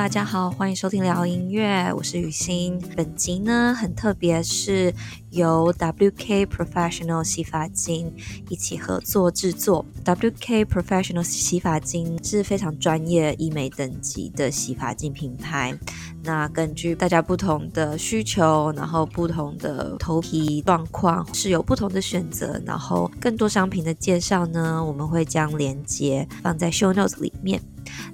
大家好，欢迎收听聊音乐，我是雨欣。本集呢很特别，是由 WK Professional 洗发精一起合作制作。WK Professional 洗发精是非常专业医美等级的洗发精品牌。那根据大家不同的需求，然后不同的头皮状况，是有不同的选择。然后更多商品的介绍呢，我们会将链接放在 Show Notes 里面。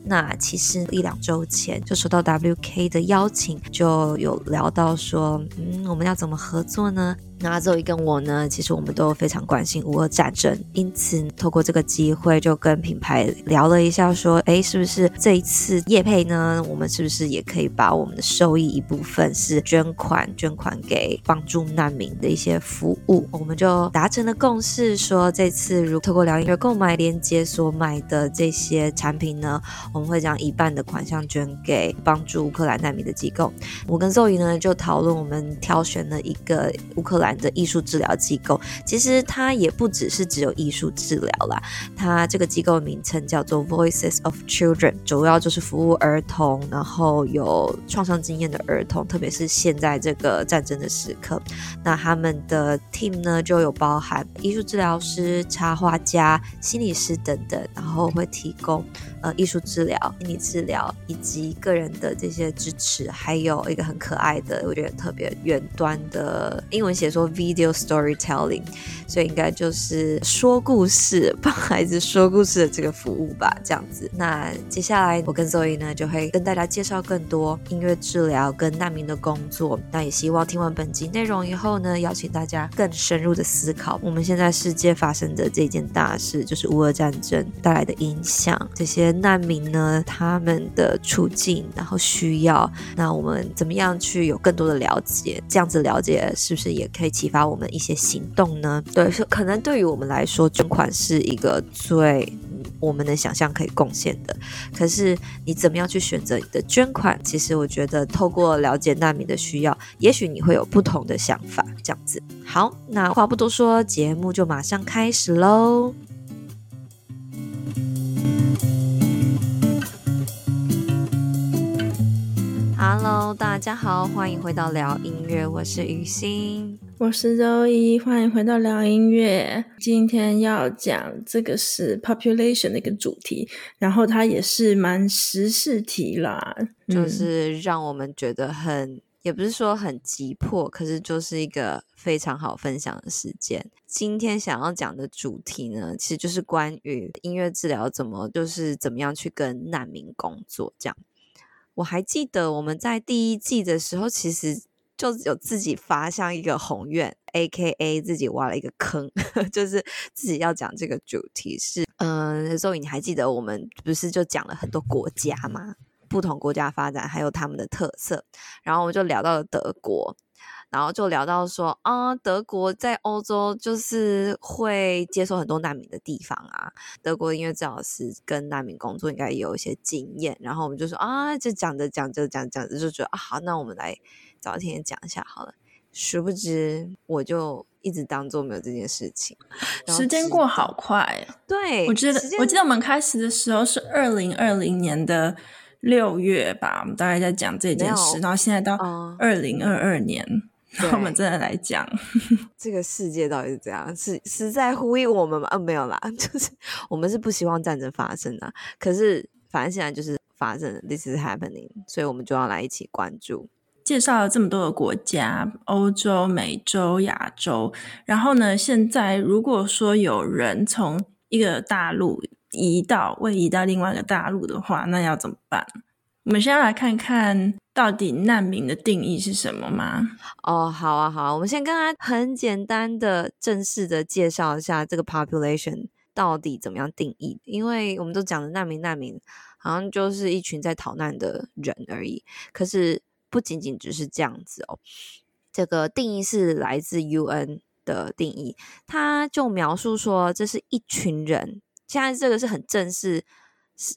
那其实一两周前就收到 WK 的邀请，就有聊到说，嗯，我们要怎么合作呢？那 Zoe 跟我呢，其实我们都非常关心乌俄战争，因此透过这个机会，就跟品牌聊了一下，说，哎，是不是这一次业配呢？我们是不是也可以把我们的收益一部分是捐款，捐款给帮助难民的一些服务？我们就达成了共识，说这次如透过疗音乐购买链接所买的这些产品呢，我们会将一半的款项捐给帮助乌克兰难民的机构。我跟 Zoe 呢就讨论，我们挑选了一个乌克兰。的艺术治疗机构，其实它也不只是只有艺术治疗啦。它这个机构名称叫做 Voices of Children，主要就是服务儿童，然后有创伤经验的儿童，特别是现在这个战争的时刻。那他们的 team 呢，就有包含艺术治疗师、插画家、心理师等等，然后会提供呃艺术治疗、心理治疗以及个人的这些支持，还有一个很可爱的，我觉得特别远端的英文写。说 video storytelling，所以应该就是说故事，帮孩子说故事的这个服务吧，这样子。那接下来我跟 Zoe 呢，就会跟大家介绍更多音乐治疗跟难民的工作。那也希望听完本集内容以后呢，邀请大家更深入的思考，我们现在世界发生的这件大事，就是乌俄战争带来的影响，这些难民呢，他们的处境，然后需要，那我们怎么样去有更多的了解？这样子了解是不是也可以？启发我们一些行动呢？对，是可能对于我们来说，捐款是一个最我们能想象可以贡献的。可是你怎么样去选择你的捐款？其实我觉得，透过了解难民的需要，也许你会有不同的想法。这样子，好，那话不多说，节目就马上开始喽。Hello，大家好，欢迎回到聊音乐，我是雨欣。我是周一，欢迎回到聊音乐。今天要讲这个是 population 的一个主题，然后它也是蛮时事题啦，就是让我们觉得很，也不是说很急迫，可是就是一个非常好分享的时间。今天想要讲的主题呢，其实就是关于音乐治疗怎么，就是怎么样去跟难民工作。这样，我还记得我们在第一季的时候，其实。就有自己发像一个宏愿，A.K.A 自己挖了一个坑，就是自己要讲这个主题是，嗯、呃，所以你还记得我们不是就讲了很多国家吗？不同国家发展还有他们的特色，然后我就聊到了德国，然后就聊到说啊，德国在欧洲就是会接受很多难民的地方啊，德国音乐治疗师跟难民工作应该也有一些经验，然后我们就说啊，就讲着讲着讲讲着就觉得啊，好，那我们来。找天讲一下好了，殊不知我就一直当做没有这件事情。时间过好快，对，我觉得我记得我们开始的时候是二零二零年的六月吧，我们大概在讲这件事，然后现在到二零二二年，嗯、我们真的来讲 这个世界到底是怎样，是是在呼应我们吗？嗯、啊，没有啦，就是我们是不希望战争发生的，可是反正现在就是发生，This is happening，所以我们就要来一起关注。介绍了这么多的国家，欧洲、美洲、亚洲，然后呢，现在如果说有人从一个大陆移到，位移到另外一个大陆的话，那要怎么办？我们先来看看到底难民的定义是什么吗？哦，好啊，好啊，我们先跟他很简单的、正式的介绍一下这个 population 到底怎么样定义，因为我们都讲的难民，难民好像就是一群在逃难的人而已，可是。不仅仅只是这样子哦，这个定义是来自 UN 的定义，他就描述说，这是一群人。现在这个是很正式，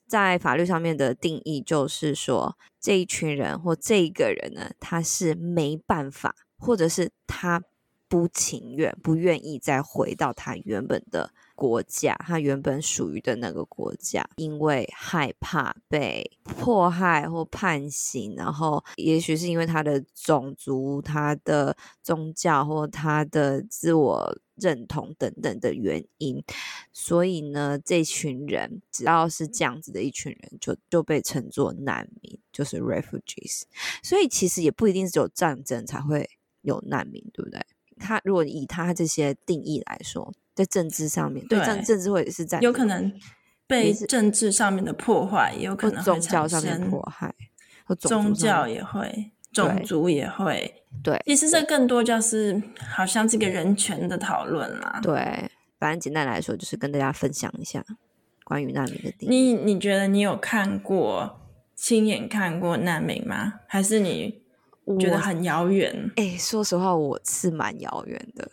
在法律上面的定义，就是说这一群人或这一个人呢，他是没办法，或者是他不情愿、不愿意再回到他原本的国家，他原本属于的那个国家，因为害怕被迫害或判刑，然后也许是因为他的种族、他的宗教或他的自我认同等等的原因，所以呢，这群人只要是这样子的一群人，就就被称作难民，就是 refugees。所以其实也不一定只有战争才会有难民，对不对？他如果以他这些定义来说。在政治上面，对政政治或者是在有可能被政治上面的破坏，也有可能宗教上面迫害，宗教也会，种族也会。对，其实这更多就是好像这个人权的讨论啦。对，反正简单来说，就是跟大家分享一下关于难民的定义。你你觉得你有看过亲眼看过难民吗？还是你觉得很遥远？哎，说实话，我是蛮遥远的。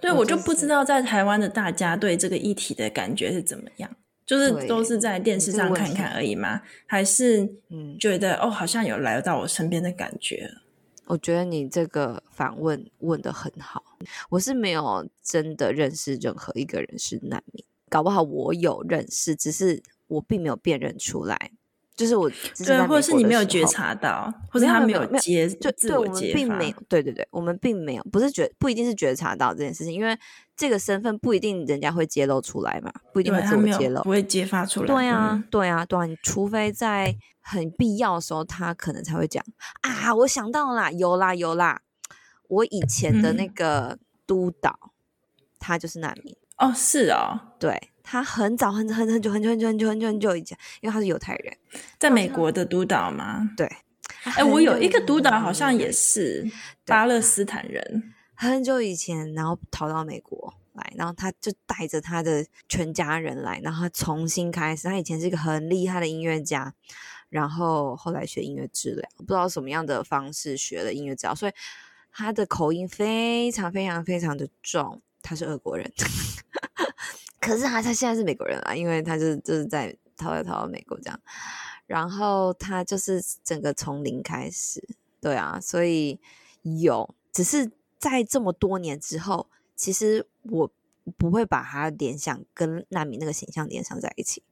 对，我就不知道在台湾的大家对这个议题的感觉是怎么样，就是都是在电视上看看而已吗？还是嗯，觉得哦，好像有来到我身边的感觉。我觉得你这个反问问的很好，我是没有真的认识任何一个人是难民，搞不好我有认识，只是我并没有辨认出来。就是我对，或者是你没有觉察到，或者他没有接，就对我们并没有，对对对，我们并没有，不是觉不一定是觉察到这件事情，因为这个身份不一定人家会揭露出来嘛，不一定会自我揭露，不会揭发出来。对啊，对啊，对啊，你除非在很必要的时候，他可能才会讲啊，我想到啦，有啦有啦，我以前的那个督导，嗯、他就是难民哦，是哦，对。他很早很很很久很久很久很久很久很久以前，因为他是犹太人，在美国的督导吗？对，哎，我有一个督导，好像也是巴勒斯坦人，很久以前，然后逃到美国来，然后他就带着他的全家人来，然后他重新开始。他以前是一个很厉害的音乐家，然后后来学音乐治疗，不知道什么样的方式学了音乐治疗，所以他的口音非常非常非常的重，他是俄国人。可是他他现在是美国人啊，因为他就是就是在逃来逃到美国这样，然后他就是整个从零开始，对啊，所以有，只是在这么多年之后，其实我不会把他联想跟难民那个形象联想在一起，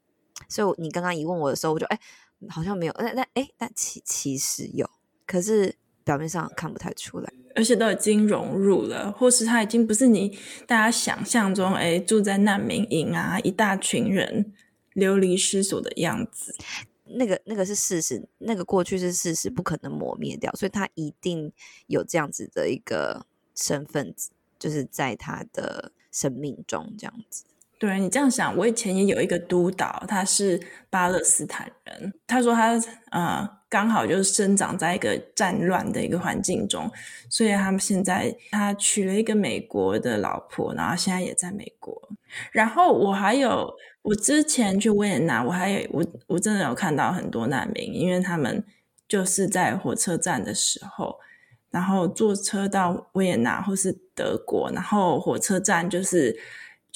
所以你刚刚一问我的时候，我就哎好像没有，那那哎但其其实有，可是表面上看不太出来。而且都已经融入了，或是他已经不是你大家想象中，哎，住在难民营啊，一大群人流离失所的样子。那个那个是事实，那个过去是事实，不可能磨灭掉，所以他一定有这样子的一个身份，就是在他的生命中这样子。对，你这样想，我以前也有一个督导，他是巴勒斯坦人，他说他呃。刚好就是生长在一个战乱的一个环境中，所以他们现在他娶了一个美国的老婆，然后现在也在美国。然后我还有，我之前去维也纳，我还有我我真的有看到很多难民，因为他们就是在火车站的时候，然后坐车到维也纳或是德国，然后火车站就是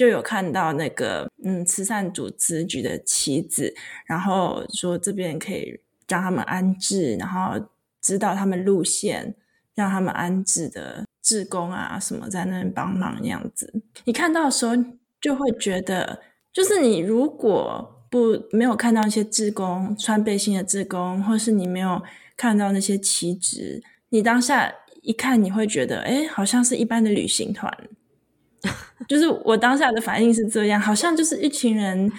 就有看到那个嗯慈善组织举的旗子，然后说这边可以。让他们安置，然后知道他们路线，让他们安置的志工啊什么在那边帮忙那样子。你看到的时候就会觉得，就是你如果不没有看到一些志工穿背心的志工，或是你没有看到那些旗帜，你当下一看你会觉得，哎，好像是一般的旅行团。就是我当下的反应是这样，好像就是一群人。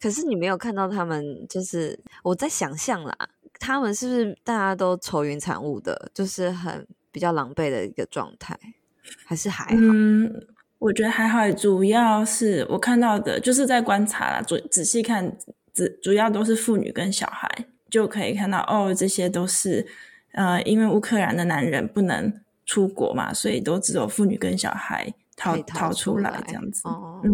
可是你没有看到他们，就是我在想象啦。他们是不是大家都愁云惨雾的，就是很比较狼狈的一个状态，还是还好？嗯，我觉得还好，主要是我看到的就是在观察啦，仔仔细看，主主要都是妇女跟小孩，就可以看到哦，这些都是呃，因为乌克兰的男人不能出国嘛，所以都只有妇女跟小孩。逃逃出来这样子，哦、嗯，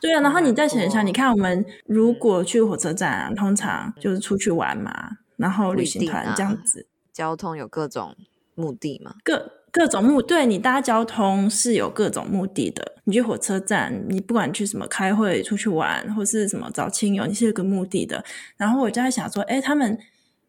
对啊。然后你再想一下，你看我们如果去火车站啊，通常就是出去玩嘛，然后旅行团这样子，啊、交通有各种目的嘛，各各种目，对，你搭交通是有各种目的的。你去火车站，你不管去什么开会、出去玩，或是什么找亲友，你是有个目的的。然后我就在想说，哎，他们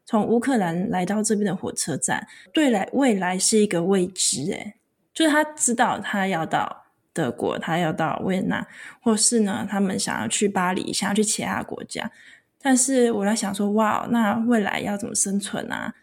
从乌克兰来到这边的火车站，对来未来是一个未知，哎。就是他知道他要到德国，他要到维也纳，或是呢，他们想要去巴黎，想要去其他国家。但是我在想说，哇，那未来要怎么生存啊？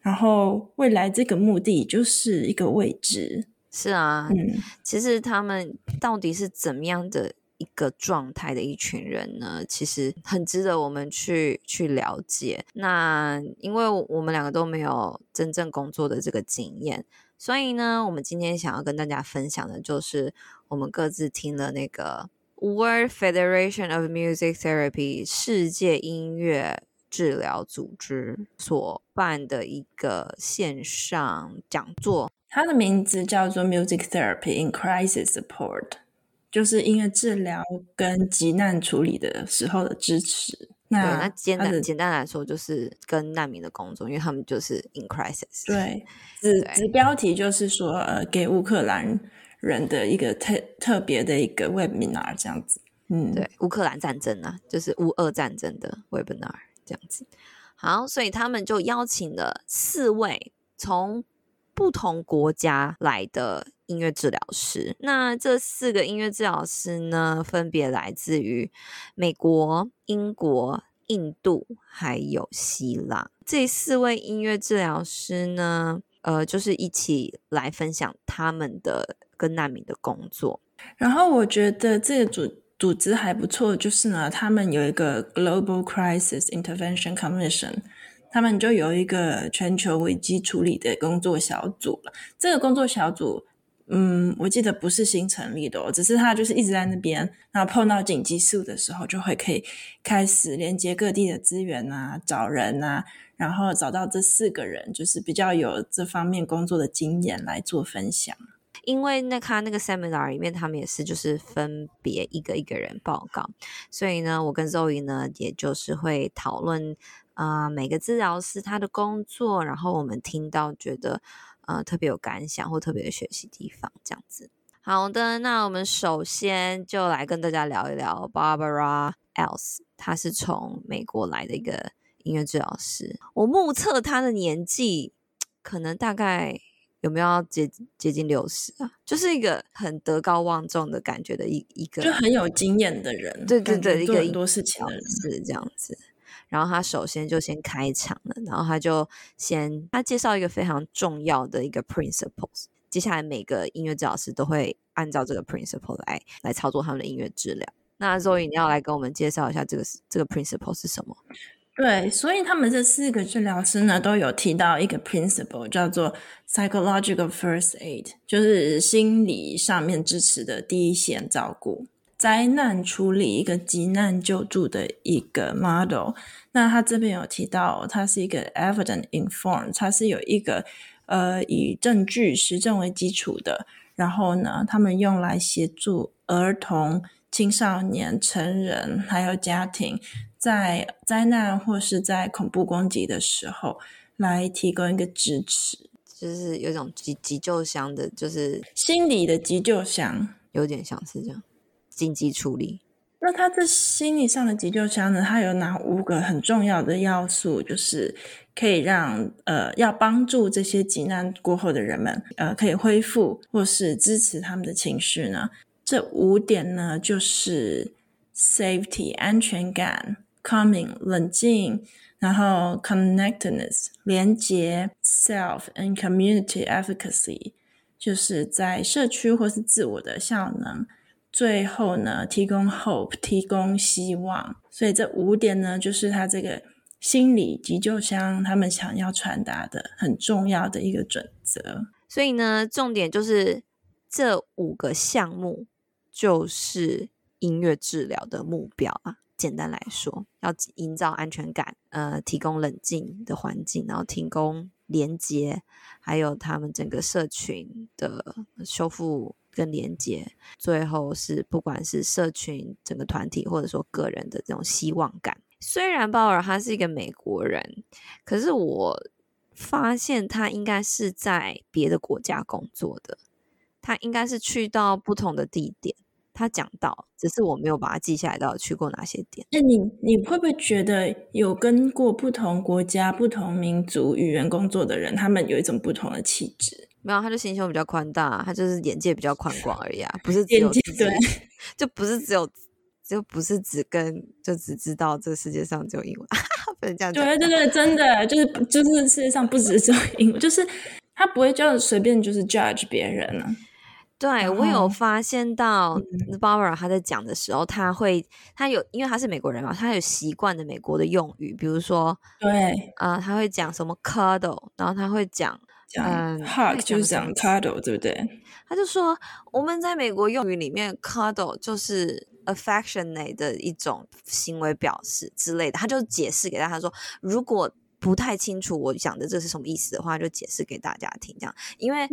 然后未来这个目的就是一个未知。是啊，嗯，其实他们到底是怎么样的一个状态的一群人呢？其实很值得我们去去了解。那因为我们两个都没有真正工作的这个经验，所以呢，我们今天想要跟大家分享的就是我们各自听了那个。World Federation of Music Therapy 世界音乐治疗组织所办的一个线上讲座，它的名字叫做 Music Therapy in Crisis Support，就是音乐治疗跟急难处理的时候的支持。那对，那简单简单来说，就是跟难民的工作，因为他们就是 in crisis。对，子子标题就是说，呃，给乌克兰。人的一个特特别的一个 webinar 这样子，嗯，对，乌克兰战争啊，就是乌俄战争的 webinar 这样子。好，所以他们就邀请了四位从不同国家来的音乐治疗师。那这四个音乐治疗师呢，分别来自于美国、英国、印度还有希腊。这四位音乐治疗师呢，呃，就是一起来分享他们的。跟难民的工作，然后我觉得这个组组织还不错，就是呢，他们有一个 Global Crisis Intervention Commission，他们就有一个全球危机处理的工作小组了。这个工作小组，嗯，我记得不是新成立的哦，只是他就是一直在那边，然后碰到紧急事的时候，就会可以开始连接各地的资源啊，找人啊，然后找到这四个人，就是比较有这方面工作的经验来做分享。因为那他那个 seminar 里面，他们也是就是分别一个一个人报告，所以呢，我跟 Zoe 呢，也就是会讨论、呃、每个治疗师他的工作，然后我们听到觉得呃特别有感想或特别的学习地方这样子。好的，那我们首先就来跟大家聊一聊 Barbara Else，她是从美国来的一个音乐治疗师，我目测她的年纪可能大概。有没有要接接近六十啊？就是一个很德高望重的感觉的一一个，就很有经验的人，对对对，一个很多事情的人是这样子。然后他首先就先开场了，然后他就先他介绍一个非常重要的一个 principles，接下来每个音乐治疗师都会按照这个 principle 来来操作他们的音乐治疗。那 Zoe 你要来跟我们介绍一下这个这个 principle 是什么？对，所以他们这四个治疗师呢，都有提到一个 principle，叫做 psychological first aid，就是心理上面支持的第一线照顾，灾难处理一个急难救助的一个 model。那他这边有提到，它是一个 evidence informed，它是有一个呃以证据实证为基础的。然后呢，他们用来协助儿童、青少年、成人还有家庭。在灾难或是在恐怖攻击的时候，来提供一个支持，就是有一种急急救箱的，就是心理的急救箱，有点像是这样，紧急处理。那他这心理上的急救箱呢？它有哪五个很重要的要素？就是可以让呃，要帮助这些急难过后的人们，呃，可以恢复或是支持他们的情绪呢？这五点呢，就是 safety 安全感。Calming 冷静，然后 connectedness 连接，self and community efficacy 就是在社区或是自我的效能。最后呢，提供 hope 提供希望。所以这五点呢，就是他这个心理急救箱他们想要传达的很重要的一个准则。所以呢，重点就是这五个项目就是音乐治疗的目标啊。简单来说，要营造安全感，呃，提供冷静的环境，然后提供连接，还有他们整个社群的修复跟连接。最后是不管是社群整个团体，或者说个人的这种希望感。虽然鲍尔他是一个美国人，可是我发现他应该是在别的国家工作的，他应该是去到不同的地点。他讲到，只是我没有把它记下来，到底去过哪些点。那你你会不会觉得有跟过不同国家、不同民族语言工作的人，他们有一种不同的气质？没有，他就心胸比较宽大，他就是眼界比较宽广而已啊，不是只有对，就不是只有，就不是只跟，就只知道这世界上只有英文，不能这样讲。对对对，真的就是就是世界上不只只有英文，就是他不会就随便就是 judge 别人了、啊。对，我有发现到 Barbara 他在讲的时候，他会他有，因为他是美国人嘛，他有习惯的美国的用语，比如说，对啊、呃，他会讲什么 cuddle，然后他会讲。嗯，hug 就是讲 cuddle，对不对？他就说，我们在美国用语里面，cuddle 就是 affectionate 的一种行为表示之类的。他就解释给大家说，如果不太清楚我讲的这是什么意思的话，就解释给大家听。这样，因为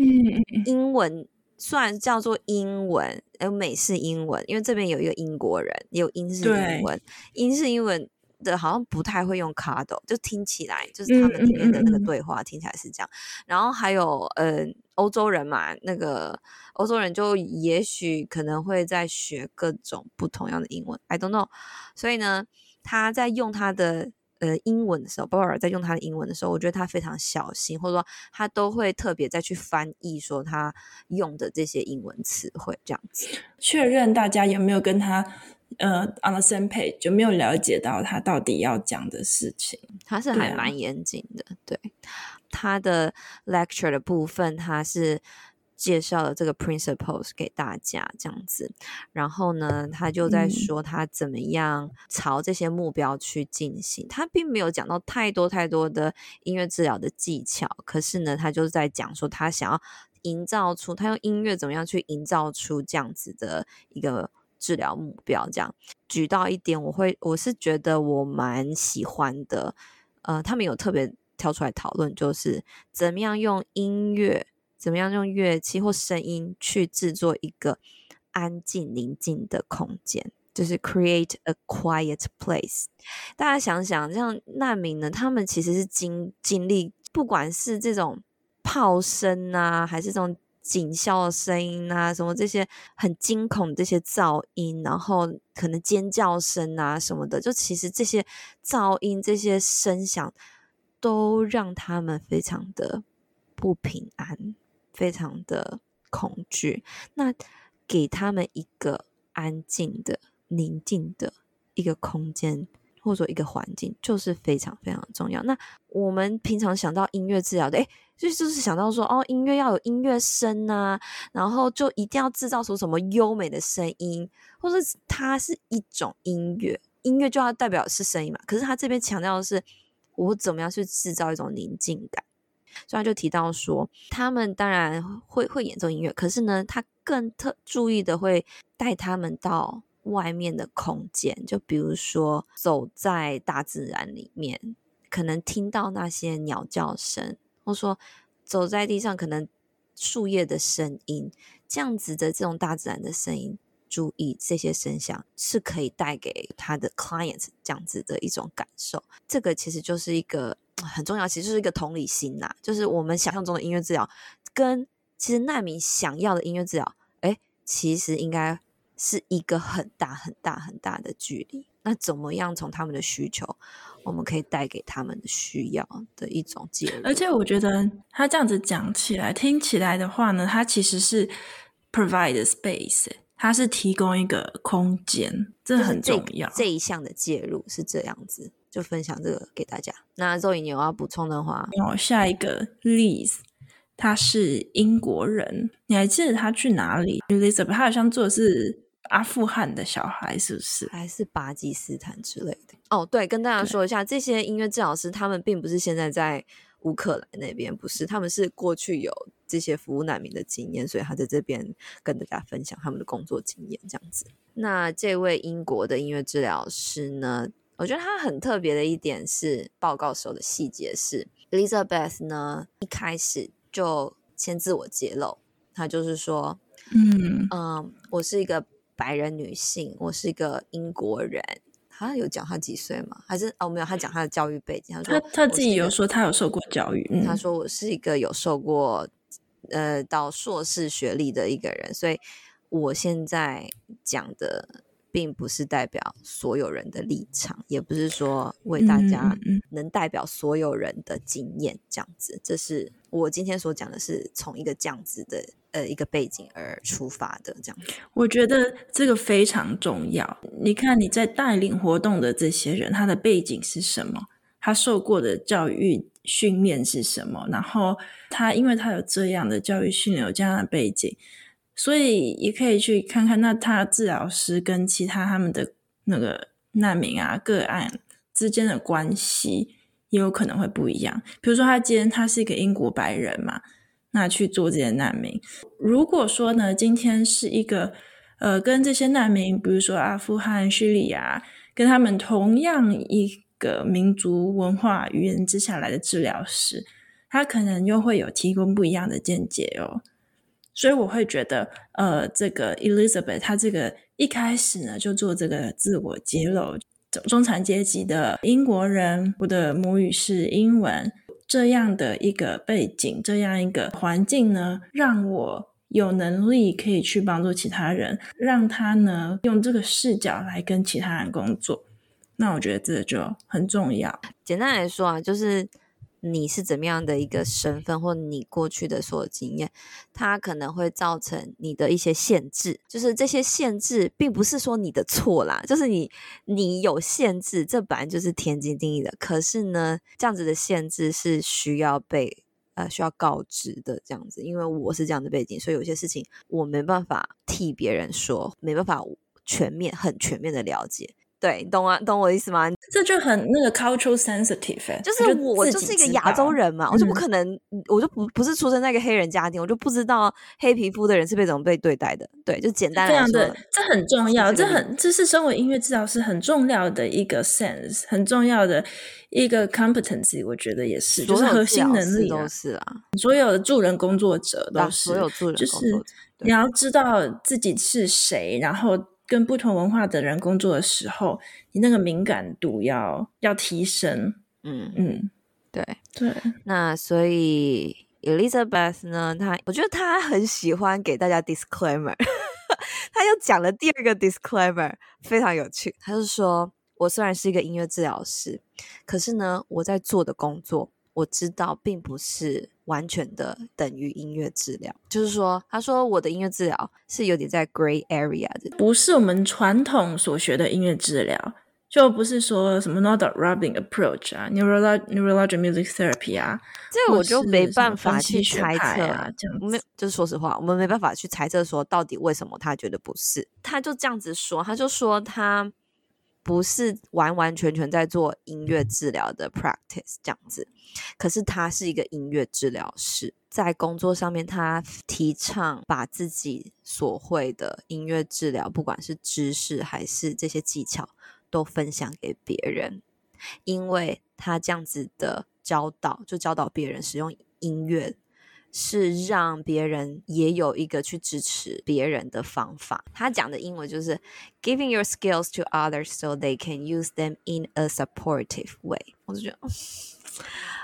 英文虽然叫做英文，有美式英文，因为这边有一个英国人，也有英式英文，英式英文。的好像不太会用 cuddle，就听起来就是他们里面的那个对话听起来是这样。然后还有呃欧洲人嘛，那个欧洲人就也许可能会在学各种不同样的英文，I don't know。所以呢，他在用他的呃英文的时候，Barbara 在用他的英文的时候，我觉得他非常小心，或者说他都会特别再去翻译说他用的这些英文词汇，这样子确认大家有没有跟他。呃，on the same page 就没有了解到他到底要讲的事情，他是还蛮严谨的。对，他的 lecture 的部分，他是介绍了这个 principles 给大家这样子。然后呢，他就在说他怎么样朝这些目标去进行。嗯、他并没有讲到太多太多的音乐治疗的技巧，可是呢，他就在讲说他想要营造出他用音乐怎么样去营造出这样子的一个。治疗目标这样举到一点，我会我是觉得我蛮喜欢的。呃，他们有特别挑出来讨论，就是怎么样用音乐，怎么样用乐器或声音去制作一个安静宁静的空间，就是 create a quiet place。大家想想，像难民呢，他们其实是经经历，不管是这种炮声啊，还是这种。警校的声音啊，什么这些很惊恐的这些噪音，然后可能尖叫声啊什么的，就其实这些噪音、这些声响都让他们非常的不平安，非常的恐惧。那给他们一个安静的、宁静的一个空间。或者一个环境就是非常非常重要。那我们平常想到音乐治疗的，诶，就就是想到说，哦，音乐要有音乐声啊，然后就一定要制造出什么优美的声音，或者它是一种音乐，音乐就要代表是声音嘛。可是他这边强调的是，我怎么样去制造一种宁静感。所以他就提到说，他们当然会会演奏音乐，可是呢，他更特注意的会带他们到。外面的空间，就比如说走在大自然里面，可能听到那些鸟叫声，或说走在地上，可能树叶的声音，这样子的这种大自然的声音，注意这些声响是可以带给他的 client 这样子的一种感受。这个其实就是一个很重要，其实就是一个同理心呐，就是我们想象中的音乐治疗，跟其实难民想要的音乐治疗，诶，其实应该。是一个很大很大很大的距离。那怎么样从他们的需求，我们可以带给他们的需要的一种介入？而且我觉得他这样子讲起来、听起来的话呢，他其实是 provide space，他是提供一个空间，这很重要。这，这一项的介入是这样子，就分享这个给大家。那周颖你有要补充的话，哦，下一个 Liz。他是英国人，你还记得他去哪里？Elizabeth，他好像做的是阿富汗的小孩，是不是？还是巴基斯坦之类的？哦，对，跟大家说一下，这些音乐治疗师他们并不是现在在乌克兰那边，不是，他们是过去有这些服务难民的经验，所以他在这边跟大家分享他们的工作经验，这样子。那这位英国的音乐治疗师呢，我觉得他很特别的一点是报告时候的细节是，Elizabeth 呢一开始。就先自我揭露，他就是说，嗯嗯，我是一个白人女性，我是一个英国人。他有讲他几岁吗？还是哦没有？他讲他的教育背景。他说他他自己有说他有受过教育。他说我是一个有受过呃到硕士学历的一个人，所以我现在讲的并不是代表所有人的立场，也不是说为大家能代表所有人的经验这样子。这是我今天所讲的，是从一个这样子的呃一个背景而出发的这样。我觉得这个非常重要。你看你在带领活动的这些人，他的背景是什么？他受过的教育训练是什么？然后他因为他有这样的教育训练，有这样的背景。所以也可以去看看，那他治疗师跟其他他们的那个难民啊个案之间的关系，也有可能会不一样。比如说，他今天他是一个英国白人嘛，那去做这些难民。如果说呢，今天是一个呃跟这些难民，比如说阿富汗、叙利亚，跟他们同样一个民族文化语言之下来的治疗师，他可能又会有提供不一样的见解哦。所以我会觉得，呃，这个 Elizabeth 她这个一开始呢就做这个自我揭露，中中产阶级的英国人，我的母语是英文，这样的一个背景，这样一个环境呢，让我有能力可以去帮助其他人，让他呢用这个视角来跟其他人工作。那我觉得这就很重要。简单来说啊，就是。你是怎么样的一个身份，或你过去的所有经验，它可能会造成你的一些限制。就是这些限制，并不是说你的错啦，就是你你有限制，这本来就是天经地义的。可是呢，这样子的限制是需要被呃需要告知的，这样子。因为我是这样的背景，所以有些事情我没办法替别人说，没办法全面很全面的了解。对，懂啊，懂我意思吗？这就很那个 cultural sensitive，就是我就是一个亚洲人嘛，我就不可能，嗯、我就不不是出生在一个黑人家庭，我就不知道黑皮肤的人是被怎么被对待的。对，就简单来说，这样的，这很重要，这很这是身为音乐治疗师很重要的一个 sense，很重要的一个 competency，我觉得也是，就是核心能力都是啊，所有的助人工作者都是，所有助人工作者，就是你要知道自己是谁，然后。跟不同文化的人工作的时候，你那个敏感度要要提升。嗯嗯，对对。那所以 Elizabeth 呢，她我觉得她很喜欢给大家 disclaimer，她又讲了第二个 disclaimer，非常有趣。她就说：“我虽然是一个音乐治疗师，可是呢，我在做的工作，我知道并不是。”完全的等于音乐治疗，就是说，他说我的音乐治疗是有点在 gray area 的，不是我们传统所学的音乐治疗，就不是说什么 nodal rubbing approach 啊，neurologic neurologic music therapy 啊，这个我就没办法去猜测啊，这样没就是说实话，我们没办法去猜测说到底为什么他觉得不是，他就这样子说，他就说他。不是完完全全在做音乐治疗的 practice 这样子，可是他是一个音乐治疗师，在工作上面，他提倡把自己所会的音乐治疗，不管是知识还是这些技巧，都分享给别人，因为他这样子的教导，就教导别人使用音乐。是让别人也有一个去支持别人的方法。他讲的英文就是 “giving your skills to others so they can use them in a supportive way”。我就觉得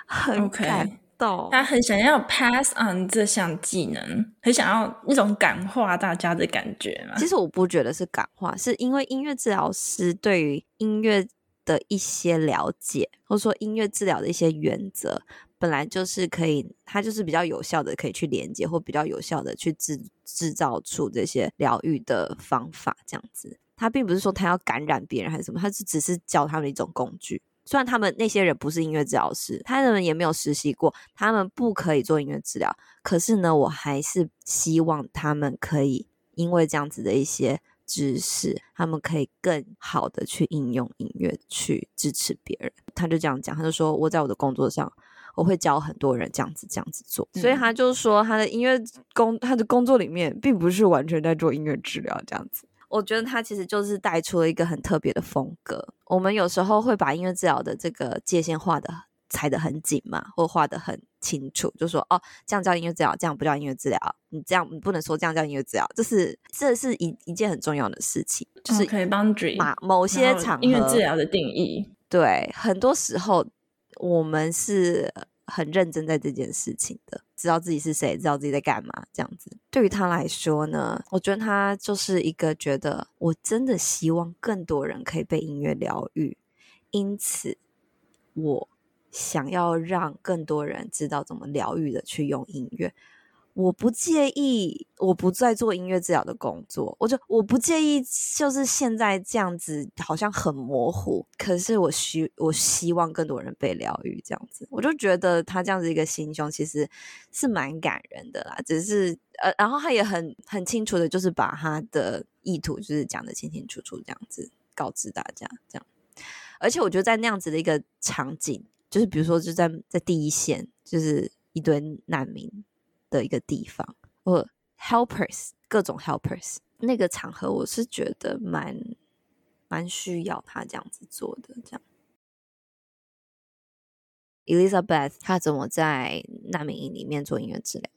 很感动，okay. 他很想要 pass on 这项技能，很想要一种感化大家的感觉嘛。其实我不觉得是感化，是因为音乐治疗师对于音乐的一些了解，或者说音乐治疗的一些原则。本来就是可以，它就是比较有效的，可以去连接或比较有效的去制制造出这些疗愈的方法，这样子。他并不是说他要感染别人还是什么，他是只是教他们一种工具。虽然他们那些人不是音乐治疗师，他们也没有实习过，他们不可以做音乐治疗。可是呢，我还是希望他们可以因为这样子的一些知识，他们可以更好的去应用音乐去支持别人。他就这样讲，他就说我在我的工作上。我会教很多人这样子这样子做，所以他就说他的音乐工他的工作里面并不是完全在做音乐治疗这样子。我觉得他其实就是带出了一个很特别的风格。我们有时候会把音乐治疗的这个界限画的踩得很紧嘛，或画得很清楚，就说哦，这样叫音乐治疗，这样不叫音乐治疗。你这样你不能说这样叫音乐治疗，这是这是一一件很重要的事情，就是可以 boundary 某些场合音乐治疗的定义。对，很多时候我们是。很认真在这件事情的，知道自己是谁，知道自己在干嘛，这样子。对于他来说呢，我觉得他就是一个觉得我真的希望更多人可以被音乐疗愈，因此我想要让更多人知道怎么疗愈的去用音乐。我不介意，我不再做音乐治疗的工作，我就我不介意，就是现在这样子好像很模糊，可是我希我希望更多人被疗愈，这样子，我就觉得他这样子一个心胸其实是蛮感人的啦。只是呃，然后他也很很清楚的，就是把他的意图就是讲得清清楚楚，这样子告知大家，这样。而且我觉得在那样子的一个场景，就是比如说就在在第一线，就是一堆难民。的一个地方，我 helpers 各种 helpers 那个场合，我是觉得蛮蛮需要他这样子做的。这样，Elizabeth 她怎么在难民营里面做音乐治疗？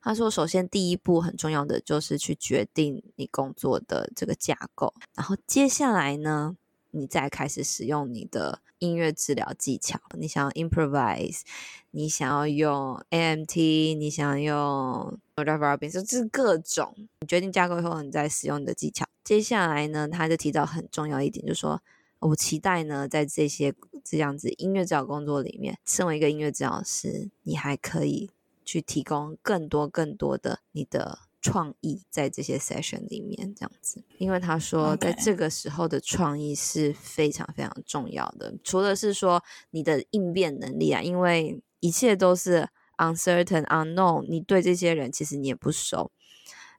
她说，首先第一步很重要的就是去决定你工作的这个架构，然后接下来呢，你再开始使用你的音乐治疗技巧。你想要 improvise，你想要用 AMT，你想要用 whatever，就是各种。你决定架构以后，你再使用你的技巧。接下来呢，他就提到很重要一点，就是说我期待呢，在这些这样子音乐治疗工作里面，身为一个音乐治疗师，你还可以去提供更多更多的你的。创意在这些 session 里面这样子，因为他说在这个时候的创意是非常非常重要的。除了是说你的应变能力啊，因为一切都是 uncertain unknown，你对这些人其实你也不熟，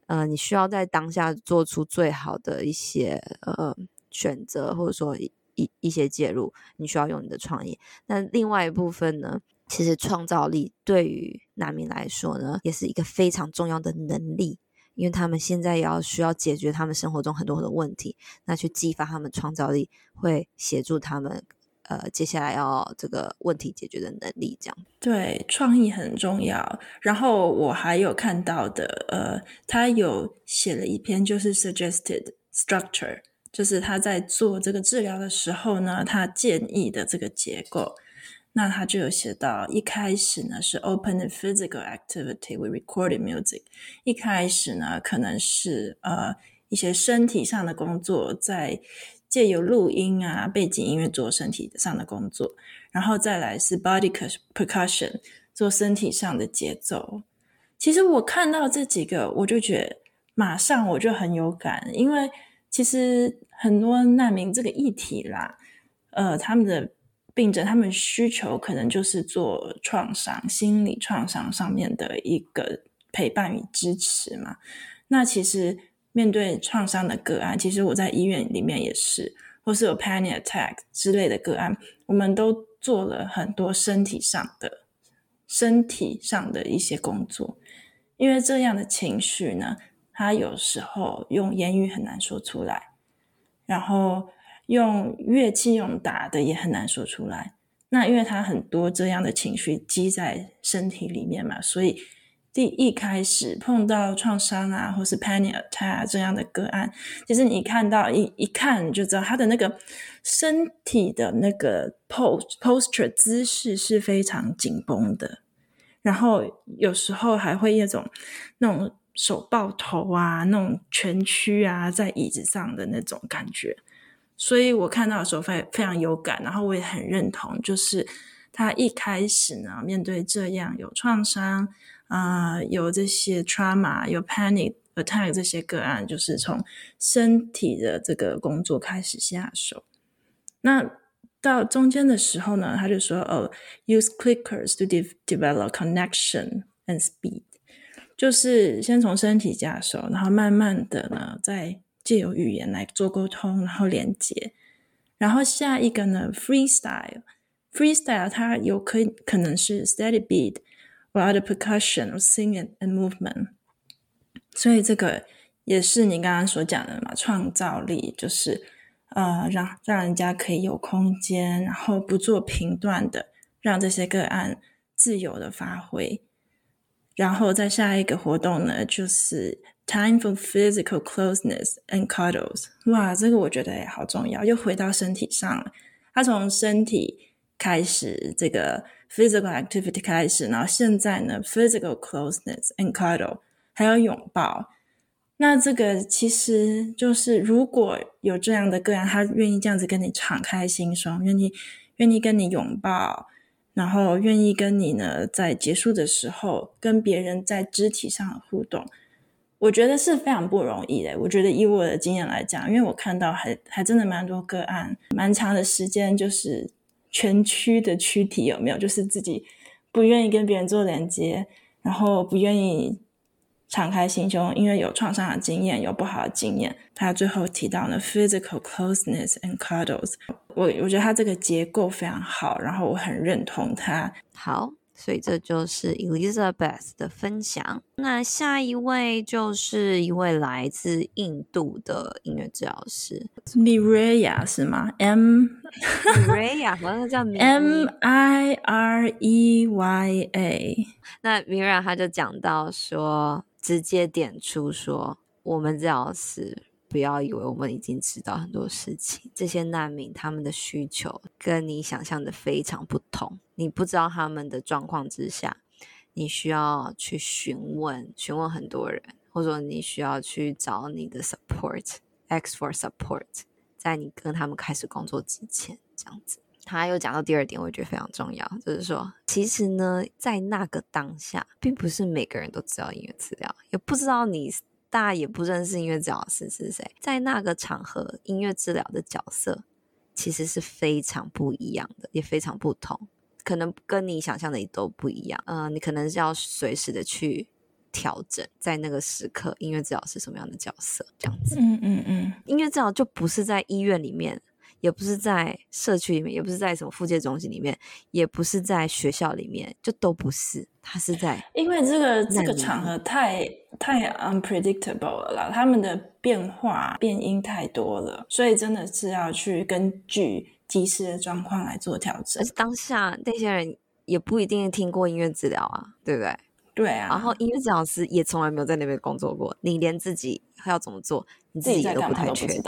呃，你需要在当下做出最好的一些呃选择，或者说一一,一些介入，你需要用你的创意。那另外一部分呢？其实创造力对于难民来说呢，也是一个非常重要的能力，因为他们现在要需要解决他们生活中很多很多问题，那去激发他们创造力，会协助他们呃接下来要这个问题解决的能力。这样对，创意很重要。然后我还有看到的，呃，他有写了一篇就是 suggested structure，就是他在做这个治疗的时候呢，他建议的这个结构。那他就有写到，一开始呢是 open physical activity with recorded music。一开始呢可能是呃一些身体上的工作，在借由录音啊背景音乐做身体上的工作，然后再来是 body percussion 做身体上的节奏。其实我看到这几个，我就觉得马上我就很有感，因为其实很多难民这个议题啦，呃他们的。病者他们需求可能就是做创伤、心理创伤上面的一个陪伴与支持嘛。那其实面对创伤的个案，其实我在医院里面也是，或是有 panic attack 之类的个案，我们都做了很多身体上的、身体上的一些工作。因为这样的情绪呢，他有时候用言语很难说出来，然后。用乐器用打的也很难说出来，那因为他很多这样的情绪积在身体里面嘛，所以第一开始碰到创伤啊，或是 panic attack 这样的个案，其实你看到一一看你就知道他的那个身体的那个 post posture 姿势是非常紧绷的，然后有时候还会一种那种手抱头啊，那种蜷曲啊，在椅子上的那种感觉。所以我看到的时候非非常有感，然后我也很认同，就是他一开始呢，面对这样有创伤啊、有这些 trauma，有 panic attack 这些个案，就是从身体的这个工作开始下手。那到中间的时候呢，他就说哦，use clickers to de develop connection and speed，就是先从身体下手，然后慢慢的呢，再。借由语言来做沟通，然后连接，然后下一个呢，freestyle，freestyle 它有可可能是 steady beat，or the percussion or singing and movement，所以这个也是你刚刚所讲的嘛，创造力就是呃让让人家可以有空间，然后不做评断的，让这些个案自由的发挥，然后再下一个活动呢，就是。Time for physical closeness and cuddles。哇，这个我觉得也好重要，又回到身体上了。他从身体开始这个 physical activity 开始，然后现在呢，physical closeness and cuddle 还有拥抱。那这个其实就是，如果有这样的个案，他愿意这样子跟你敞开心胸，愿意愿意跟你拥抱，然后愿意跟你呢，在结束的时候跟别人在肢体上的互动，我觉得是非常不容易的。我觉得以我的经验来讲，因为我看到还还真的蛮多个案，蛮长的时间就是。蜷曲的躯体有没有？就是自己不愿意跟别人做连接，然后不愿意敞开心胸，因为有创伤的经验，有不好的经验。他最后提到呢，physical closeness and cuddles，我我觉得他这个结构非常好，然后我很认同他。好。所以这就是 Elizabeth 的分享。那下一位就是一位来自印度的音乐治疗师，Mireya 是吗？M Mireya 好像叫 M I R E Y A。那 Mireya 他就讲到说，直接点出说，我们治疗师。不要以为我们已经知道很多事情。这些难民他们的需求跟你想象的非常不同。你不知道他们的状况之下，你需要去询问，询问很多人，或者说你需要去找你的 support，ask for support，在你跟他们开始工作之前，这样子。他又讲到第二点，我觉得非常重要，就是说，其实呢，在那个当下，并不是每个人都知道音乐治疗，也不知道你。大家也不认识音乐治疗师是谁，在那个场合，音乐治疗的角色其实是非常不一样的，也非常不同，可能跟你想象的也都不一样。嗯、呃，你可能是要随时的去调整，在那个时刻，音乐治疗是什么样的角色，这样子。嗯嗯嗯，音乐治疗就不是在医院里面。也不是在社区里面，也不是在什么复健中心里面，也不是在学校里面，就都不是。他是在，因为这个这个场合太太 unpredictable 了啦，他们的变化变音太多了，所以真的是要去根据即时的状况来做调整。而且当下那些人也不一定听过音乐治疗啊，对不对？对啊。然后音乐治疗师也从来没有在那边工作过，你连自己要怎么做？你自己都不太确定，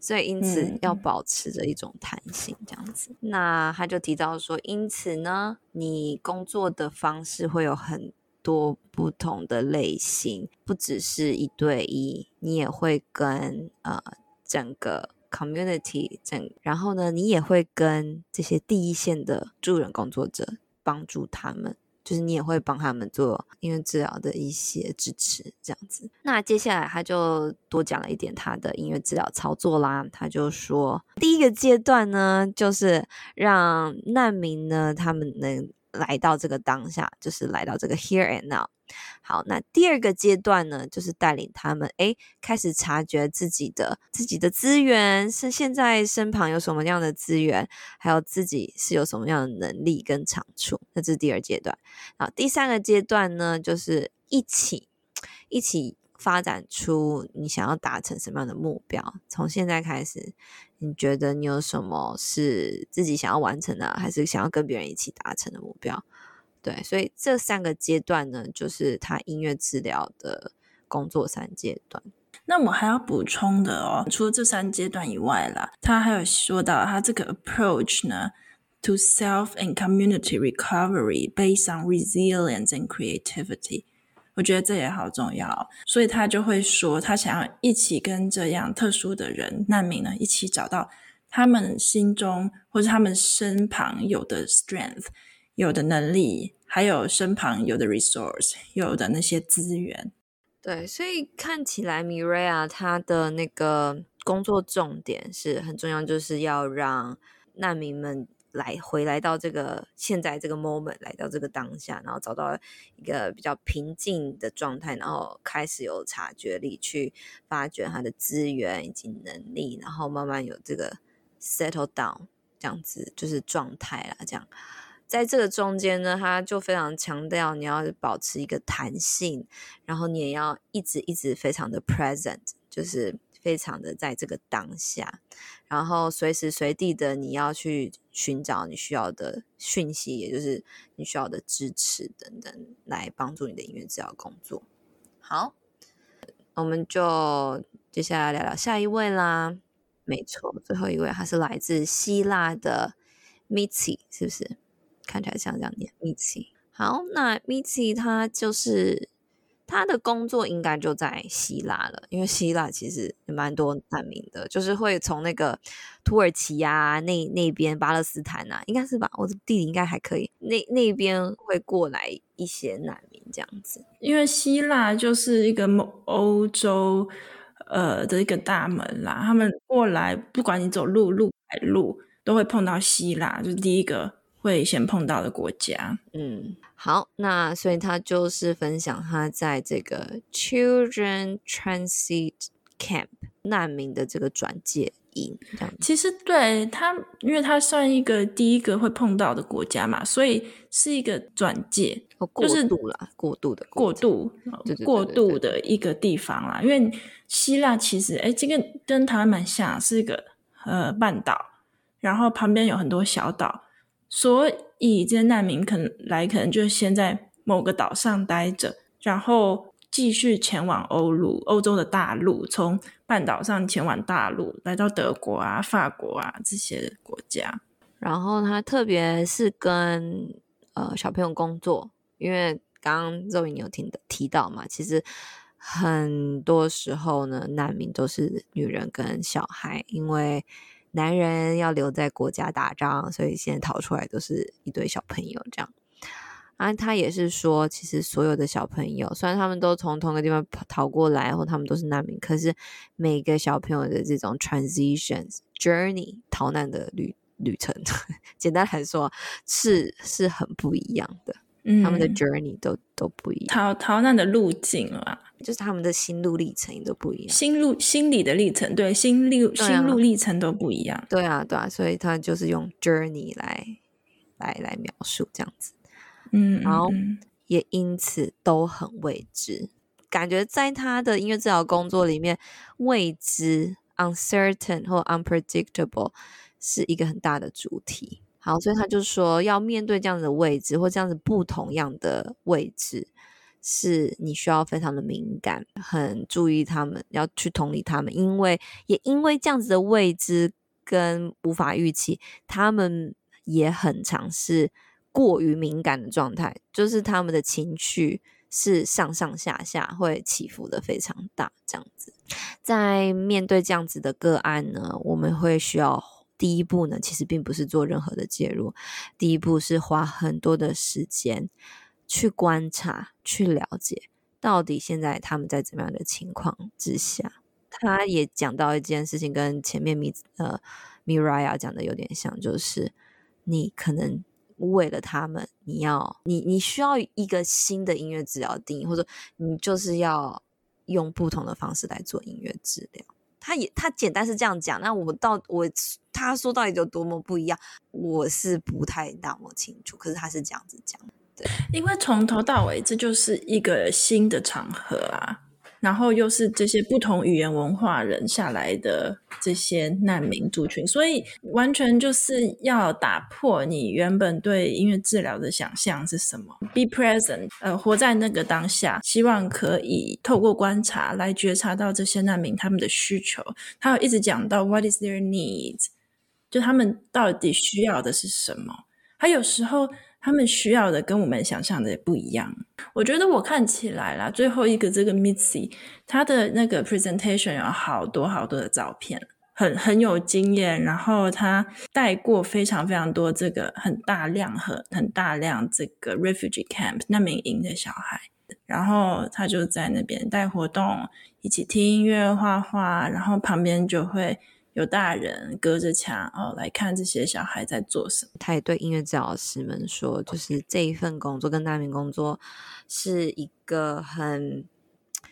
所以因此要保持着一种弹性，这样子。嗯。那他就提到说，因此呢，你工作的方式会有很多不同的类型，不只是一对一，你也会跟呃整个 community 整，然后呢，你也会跟这些第一线的助人工作者帮助他们。就是你也会帮他们做音乐治疗的一些支持，这样子。那接下来他就多讲了一点他的音乐治疗操作啦。他就说，第一个阶段呢，就是让难民呢，他们能来到这个当下，就是来到这个 here and now。好，那第二个阶段呢，就是带领他们诶，开始察觉自己的自己的资源是现在身旁有什么样的资源，还有自己是有什么样的能力跟长处。那这是第二阶段。好，第三个阶段呢，就是一起一起发展出你想要达成什么样的目标。从现在开始，你觉得你有什么是自己想要完成的，还是想要跟别人一起达成的目标？对，所以这三个阶段呢，就是他音乐治疗的工作三阶段。那我还要补充的哦，除了这三阶段以外啦，他还有说到他这个 approach 呢，to self and community recovery based on resilience and creativity，我觉得这也好重要。所以他就会说，他想要一起跟这样特殊的人难民呢，一起找到他们心中或者他们身旁有的 strength。有的能力，还有身旁有的 resource，有的那些资源。对，所以看起来 Mirea 他的那个工作重点是很重要，就是要让难民们来回来到这个现在这个 moment，来到这个当下，然后找到一个比较平静的状态，然后开始有察觉力去发掘他的资源以及能力，然后慢慢有这个 settle down 这样子就是状态啦，这样。在这个中间呢，他就非常强调你要保持一个弹性，然后你也要一直一直非常的 present，就是非常的在这个当下，然后随时随地的你要去寻找你需要的讯息，也就是你需要的支持等等，来帮助你的音乐治疗工作。好，我们就接下来聊聊下一位啦。没错，最后一位，他是来自希腊的 Mitzi，是不是？看起来像这样念 Mitzi。好，那 Mitzi 他就是。他的工作应该就在希腊了，因为希腊其实也蛮多难民的，就是会从那个土耳其啊那那边巴勒斯坦啊，应该是吧？我的地理应该还可以，那那边会过来一些难民这样子。因为希腊就是一个欧洲呃的一个大门啦，他们过来不管你走陆路海路，都会碰到希腊，就是第一个。会先碰到的国家，嗯，好，那所以他就是分享他在这个 Children Transit Camp 难民的这个转介营，这样。其实对他，因为他算一个第一个会碰到的国家嘛，所以是一个转介，过渡啦，就是过渡的过渡，过渡的一个地方啦。因为希腊其实，哎，这个跟台湾蛮像，是一个呃半岛，然后旁边有很多小岛。所以以这些难民可能来，可能就先在某个岛上待着，然后继续前往欧陆、欧洲的大陆，从半岛上前往大陆，来到德国啊、法国啊这些国家。然后他特别是跟呃小朋友工作，因为刚刚肉颖有听的提到嘛，其实很多时候呢，难民都是女人跟小孩，因为。男人要留在国家打仗，所以现在逃出来都是一堆小朋友这样。啊，他也是说，其实所有的小朋友，虽然他们都从同一个地方逃过来，或他们都是难民，可是每个小朋友的这种 transitions journey 逃难的旅旅程，简单来说是是很不一样的。嗯，他们的 journey 都都不一样，逃逃难的路径啊，就是他们的心路历程都不一样，心路心理的历程，对，心路心路历程都不一样，对啊，对啊，所以他就是用 journey 来来来描述这样子，嗯，然后也因此都很未知，感觉在他的音乐治疗工作里面，未知 uncertain 或 unpredictable 是一个很大的主题。好，所以他就说，要面对这样子的位置，或这样子不同样的位置，是你需要非常的敏感，很注意他们，要去同理他们，因为也因为这样子的未知跟无法预期，他们也很常是过于敏感的状态，就是他们的情绪是上上下下会起伏的非常大，这样子，在面对这样子的个案呢，我们会需要。第一步呢，其实并不是做任何的介入，第一步是花很多的时间去观察、去了解，到底现在他们在怎么样的情况之下。他也讲到一件事情，跟前面米呃 Miraya 讲的有点像，就是你可能为了他们，你要你你需要一个新的音乐治疗定义，或者你就是要用不同的方式来做音乐治疗。他也他简单是这样讲，那我到我。他说到底有多么不一样，我是不太那么清楚。可是他是这样子讲，因为从头到尾这就是一个新的场合啊，然后又是这些不同语言文化人下来的这些难民族群，所以完全就是要打破你原本对音乐治疗的想象是什么？Be present，呃，活在那个当下，希望可以透过观察来觉察到这些难民他们的需求。他有一直讲到 What is their needs？就他们到底需要的是什么？还有时候他们需要的跟我们想象的也不一样。我觉得我看起来啦，最后一个这个 Mitzi，他的那个 presentation 有好多好多的照片，很很有经验。然后他带过非常非常多这个很大量和很大量这个 refugee camp 难民营的小孩，然后他就在那边带活动，一起听音乐、画画，然后旁边就会。有大人隔着墙哦来看这些小孩在做什么。他也对音乐治疗师们说，就是这一份工作跟那边工作是一个很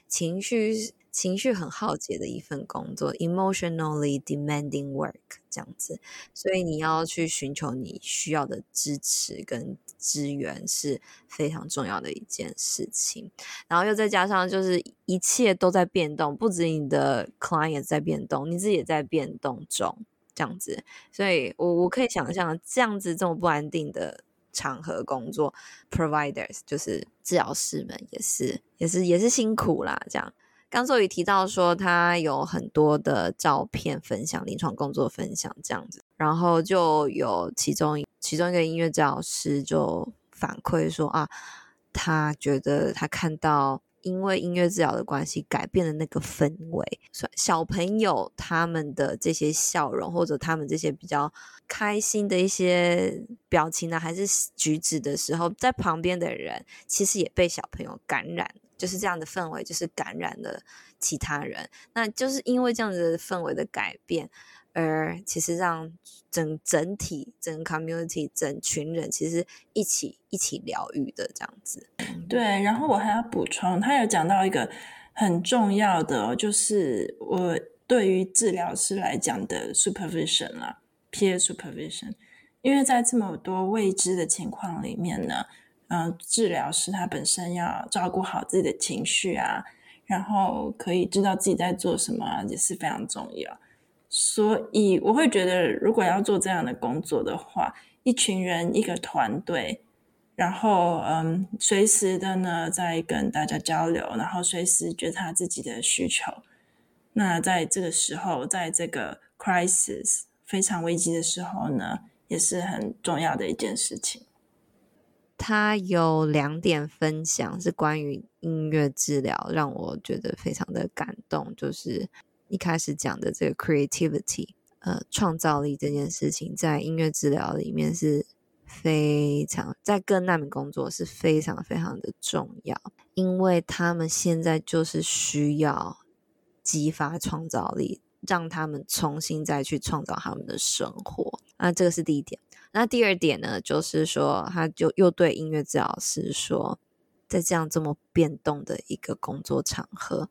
情绪。情绪很耗竭的一份工作，emotionally demanding work 这样子，所以你要去寻求你需要的支持跟资源是非常重要的一件事情。然后又再加上，就是一切都在变动，不止你的 client 在变动，你自己也在变动中，这样子。所以我我可以想象，这样子这么不安定的场合工作，providers 就是治疗师们也是也是也是辛苦啦，这样。刚周宇提到说，他有很多的照片分享、临床工作分享这样子，然后就有其中其中一个音乐治疗师就反馈说啊，他觉得他看到因为音乐治疗的关系改变了那个氛围，小朋友他们的这些笑容或者他们这些比较开心的一些表情呢，还是举止的时候，在旁边的人其实也被小朋友感染。就是这样的氛围，就是感染了其他人。那就是因为这样子的氛围的改变，而其实让整整体、整 community、整群人其实一起一起疗愈的这样子。对，然后我还要补充，他有讲到一个很重要的，就是我对于治疗师来讲的 supervision 啦，peer supervision，因为在这么多未知的情况里面呢。嗯、呃，治疗师他本身要照顾好自己的情绪啊，然后可以知道自己在做什么啊，也是非常重要。所以我会觉得，如果要做这样的工作的话，一群人一个团队，然后嗯，随时的呢在跟大家交流，然后随时觉察自己的需求。那在这个时候，在这个 crisis 非常危机的时候呢，也是很重要的一件事情。他有两点分享是关于音乐治疗，让我觉得非常的感动。就是一开始讲的这个 creativity，呃，创造力这件事情，在音乐治疗里面是非常，在跟难民工作是非常非常的重要，因为他们现在就是需要激发创造力，让他们重新再去创造他们的生活。那这个是第一点。那第二点呢，就是说，他就又对音乐治疗师说，在这样这么变动的一个工作场合，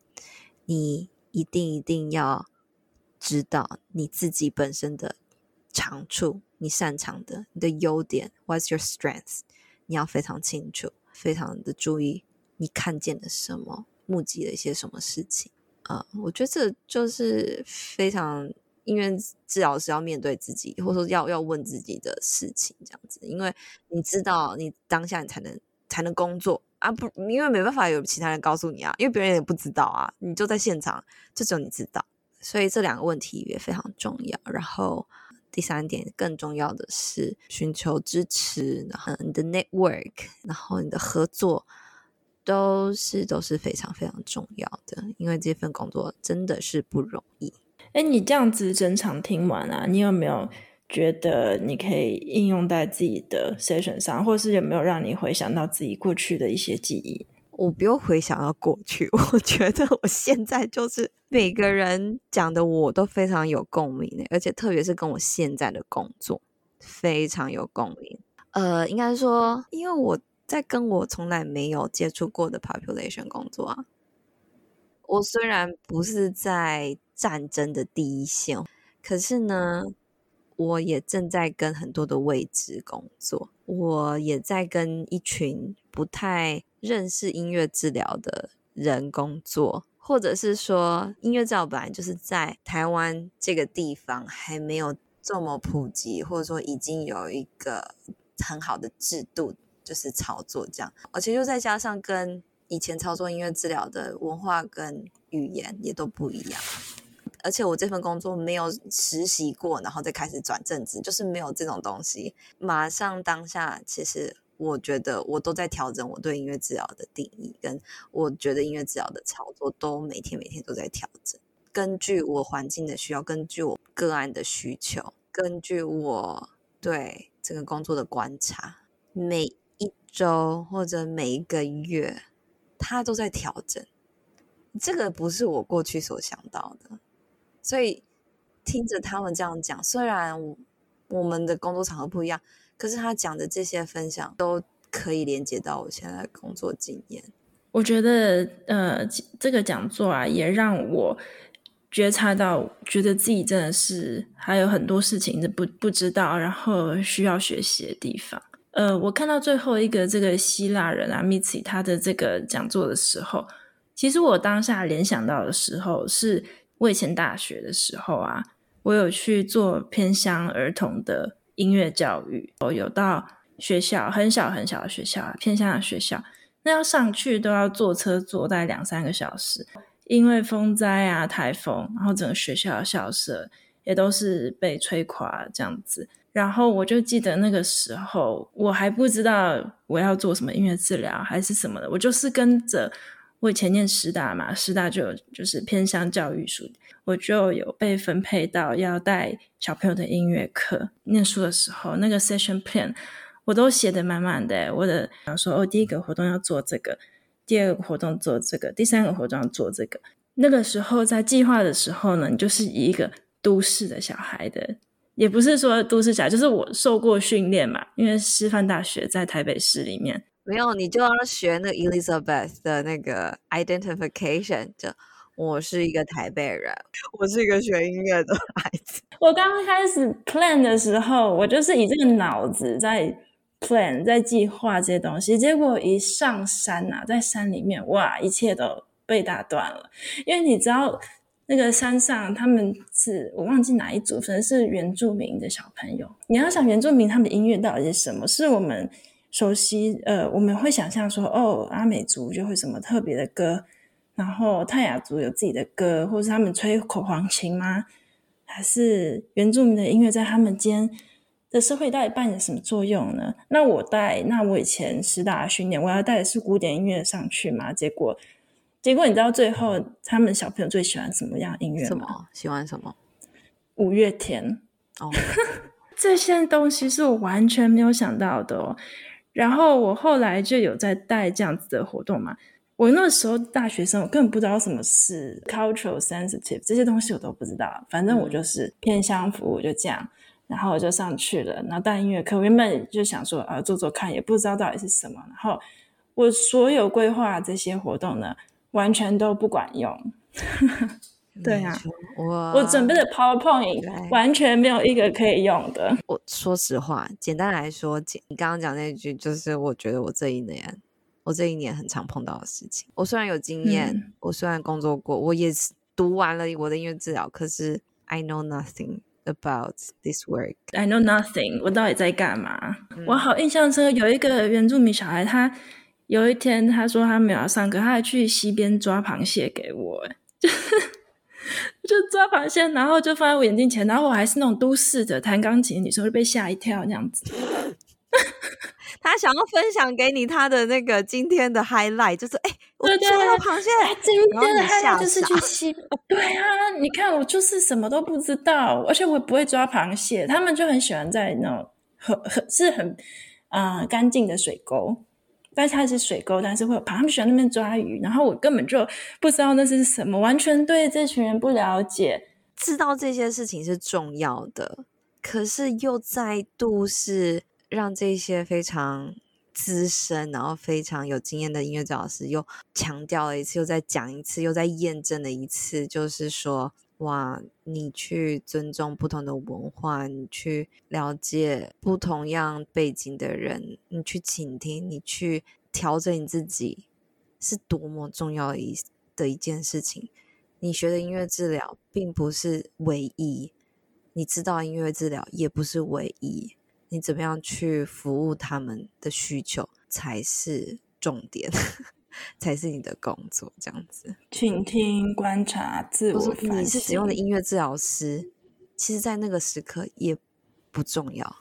你一定一定要知道你自己本身的长处，你擅长的，你的优点，What's your strength？你要非常清楚，非常的注意你看见了什么，目击了一些什么事情啊我觉得这就是非常。因为治疗师要面对自己，或者说要要问自己的事情，这样子，因为你知道，你当下你才能才能工作啊，不，因为没办法有其他人告诉你啊，因为别人也不知道啊，你就在现场，就只有你知道，所以这两个问题也非常重要。然后第三点更重要的是寻求支持，然后你的 network，然后你的合作都是都是非常非常重要的，因为这份工作真的是不容易。哎，你这样子整场听完啊，你有没有觉得你可以应用在自己的 session 上，或者是有没有让你回想到自己过去的一些记忆？我不用回想到过去，我觉得我现在就是每个人讲的我都非常有共鸣的，而且特别是跟我现在的工作非常有共鸣。呃，应该说，因为我在跟我从来没有接触过的 population 工作啊，我虽然不是在。战争的第一线，可是呢，我也正在跟很多的未知工作，我也在跟一群不太认识音乐治疗的人工作，或者是说，音乐治疗本来就是在台湾这个地方还没有这么普及，或者说已经有一个很好的制度，就是操作这样，而且又再加上跟以前操作音乐治疗的文化跟语言也都不一样。而且我这份工作没有实习过，然后再开始转正职，就是没有这种东西。马上当下，其实我觉得我都在调整我对音乐治疗的定义，跟我觉得音乐治疗的操作都每天每天都在调整，根据我环境的需要，根据我个案的需求，根据我对这个工作的观察，每一周或者每一个月，它都在调整。这个不是我过去所想到的。所以听着他们这样讲，虽然我们的工作场合不一样，可是他讲的这些分享都可以连接到我现在的工作经验。我觉得，呃，这个讲座啊，也让我觉察到，觉得自己真的是还有很多事情是不不知道，然后需要学习的地方。呃，我看到最后一个这个希腊人啊，Mitzi 他的这个讲座的时候，其实我当下联想到的时候是。我以前大学的时候啊，我有去做偏乡儿童的音乐教育，我有到学校很小很小的学校，偏乡的学校，那要上去都要坐车坐大概两三个小时，因为风灾啊、台风，然后整个学校的校舍也都是被吹垮这样子。然后我就记得那个时候，我还不知道我要做什么音乐治疗还是什么的，我就是跟着我以前念师大嘛，师大就就是偏向教育书，我就有被分配到要带小朋友的音乐课。念书的时候，那个 session plan 我都写的满满的，我的想说哦，第一个活动要做这个，第二个活动做这个，第三个活动要做这个。那个时候在计划的时候呢，你就是以一个都市的小孩的。也不是说都市小孩，就是我受过训练嘛。因为师范大学在台北市里面，没有你就要学那 Elizabeth 的那个 identification，就我是一个台北人，我是一个学音乐的孩子。我刚开始 plan 的时候，我就是以这个脑子在 plan，在计划这些东西。结果一上山啊，在山里面，哇，一切都被打断了，因为你知道。那个山上，他们是我忘记哪一组，可能是原住民的小朋友。你要想原住民他们的音乐到底是什么？是我们熟悉，呃，我们会想象说，哦，阿美族就会什么特别的歌，然后泰雅族有自己的歌，或是他们吹口簧琴吗？还是原住民的音乐在他们间的社会到底扮演什么作用呢？那我带，那我以前师大训练，我要带的是古典音乐上去嘛？结果。结果你知道最后他们小朋友最喜欢什么样音乐吗？什么？喜欢什么？五月天哦，这些东西是我完全没有想到的哦。然后我后来就有在带这样子的活动嘛。我那时候大学生，我根本不知道什么是 cultural sensitive 这些东西，我都不知道。反正我就是偏乡服务，就这样。然后我就上去了，然后带音乐课。我原本就想说啊，做做看，也不知道到底是什么。然后我所有规划这些活动呢，完全都不管用，对啊，我我准备的 PowerPoint 完全没有一个可以用的。我说实话，简单来说，你刚刚讲那句，就是我觉得我这一年，我这一年很常碰到的事情。我虽然有经验，嗯、我虽然工作过，我也读完了我的音乐治疗，可是 I know nothing about this work. I know nothing，我到底在干嘛？嗯、我好印象深刻，有一个原住民小孩，他。有一天，他说他没有要上课，他还去溪边抓螃蟹给我，就 就抓螃蟹，然后就放在我眼镜前，然后我还是那种都市的弹钢琴的女生，就被吓一跳那样子。他想要分享给你他的那个今天的 highlight，就是哎，我抓到螃蟹，今天的 highlight 就是去吸。对啊，你看我就是什么都不知道，而且我也不会抓螃蟹，他们就很喜欢在那种很很是很啊、呃、干净的水沟。但是它是水沟，但是会有螃蟹，他们喜欢那边抓鱼，然后我根本就不知道那是什么，完全对这群人不了解。知道这些事情是重要的，可是又再度是让这些非常资深，然后非常有经验的音乐治疗师又强调了一次，又再讲一次，又再验证了一次，就是说。哇，你去尊重不同的文化，你去了解不同样背景的人，你去倾听，你去调整你自己，是多么重要的一的一件事情。你学的音乐治疗并不是唯一，你知道音乐治疗也不是唯一，你怎么样去服务他们的需求才是重点。才是你的工作，这样子。倾听、观察、自我反省。你是使用的音乐治疗师，其实，在那个时刻也不重要。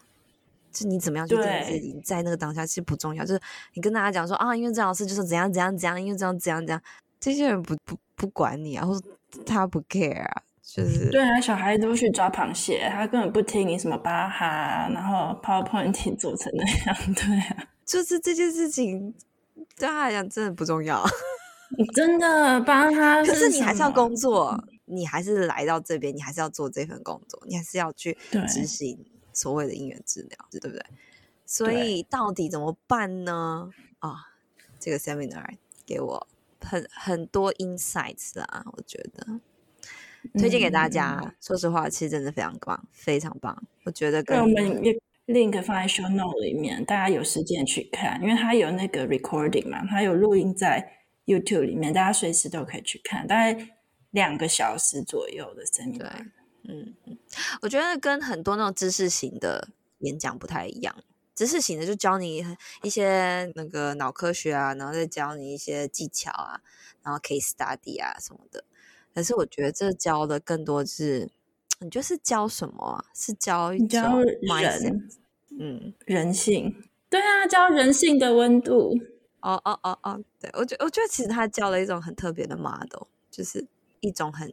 就你怎么样去对自己，在那个当下其实不重要。就是你跟大家讲说啊，音乐治疗师就是怎样怎样怎样，音乐治疗怎样怎样，这些人不不不管你啊，或者他不 care 啊，就是对啊，小孩都去抓螃蟹，他根本不听你什么巴哈，然后 PowerPoint 做成 那样，对啊，就是这件事情。对他来讲真的不重要，你 真的帮他。可是你还是要工作，你还是来到这边，你还是要做这份工作，你还是要去执行所谓的音乐治疗，对，不对？所以到底怎么办呢？啊、哦，这个 seminar 给我很很多 insights 啊，我觉得推荐给大家。嗯、说实话，其实真的非常棒，非常棒。我觉得跟我们 link 放在 show note 里面，大家有时间去看，因为它有那个 recording 嘛，它有录音在 YouTube 里面，大家随时都可以去看，大概两个小时左右的 seminar。对，嗯嗯，我觉得跟很多那种知识型的演讲不太一样，知识型的就教你一些那个脑科学啊，然后再教你一些技巧啊，然后 case study 啊什么的。可是我觉得这教的更多是，你就是教什么啊？是教教人，嗯，人性。对啊，教人性的温度。哦哦哦哦，对，我觉我觉得其实他教了一种很特别的 model，就是一种很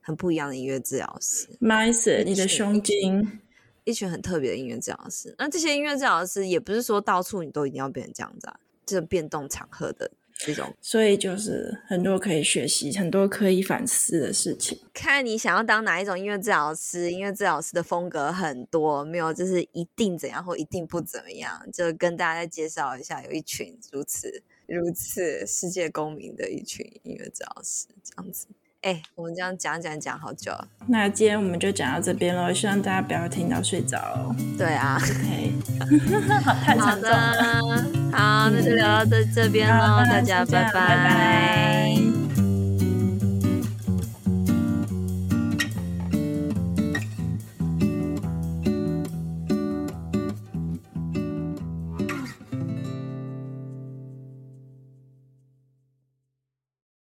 很不一样的音乐治疗师。Mindset，你的胸襟。一群很特别的音乐治疗师，那这些音乐治疗师也不是说到处你都一定要变成这样子啊，这种变动场合的这种，所以就是很多可以学习、很多可以反思的事情。看你想要当哪一种音乐治疗师，音乐治疗师的风格很多，没有就是一定怎样或一定不怎么样，就跟大家再介绍一下，有一群如此如此世界公民的一群音乐治疗师，这样子。哎、欸，我们这样讲讲讲好久，那今天我们就讲到这边喽，希望大家不要听到睡着哦。对啊，OK，好，太沉重了。好，好，那就聊到这这边喽，大家拜拜。拜拜。